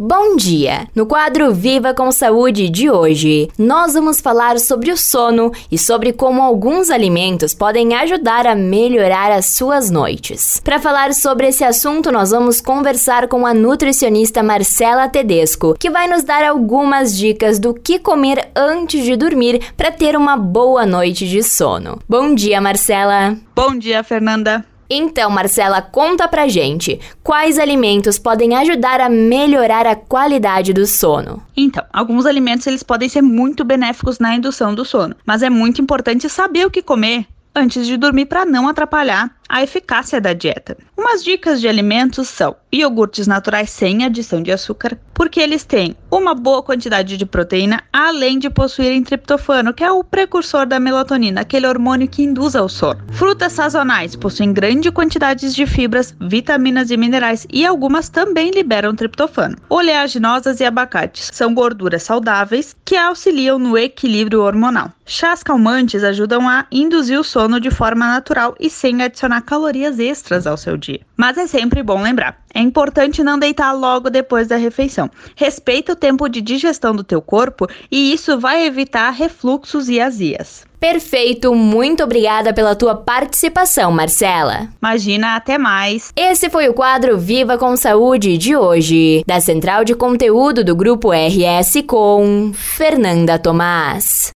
Bom dia! No quadro Viva com Saúde de hoje, nós vamos falar sobre o sono e sobre como alguns alimentos podem ajudar a melhorar as suas noites. Para falar sobre esse assunto, nós vamos conversar com a nutricionista Marcela Tedesco, que vai nos dar algumas dicas do que comer antes de dormir para ter uma boa noite de sono. Bom dia, Marcela! Bom dia, Fernanda! Então, Marcela, conta pra gente quais alimentos podem ajudar a melhorar a qualidade do sono. Então, alguns alimentos eles podem ser muito benéficos na indução do sono, mas é muito importante saber o que comer antes de dormir para não atrapalhar a eficácia da dieta. Umas dicas de alimentos são iogurtes naturais sem adição de açúcar, porque eles têm uma boa quantidade de proteína, além de possuírem triptofano, que é o precursor da melatonina, aquele hormônio que induz ao sono. Frutas sazonais possuem grande quantidades de fibras, vitaminas e minerais e algumas também liberam triptofano. Oleaginosas e abacates são gorduras saudáveis que auxiliam no equilíbrio hormonal. Chás calmantes ajudam a induzir o sono de forma natural e sem adicionar calorias extras ao seu dia. Mas é sempre bom lembrar, é importante não deitar logo depois da refeição. Respeita o tempo de digestão do teu corpo e isso vai evitar refluxos e azias. Perfeito, muito obrigada pela tua participação, Marcela. Imagina, até mais. Esse foi o quadro Viva com Saúde de hoje, da Central de Conteúdo do Grupo RS com Fernanda Tomás.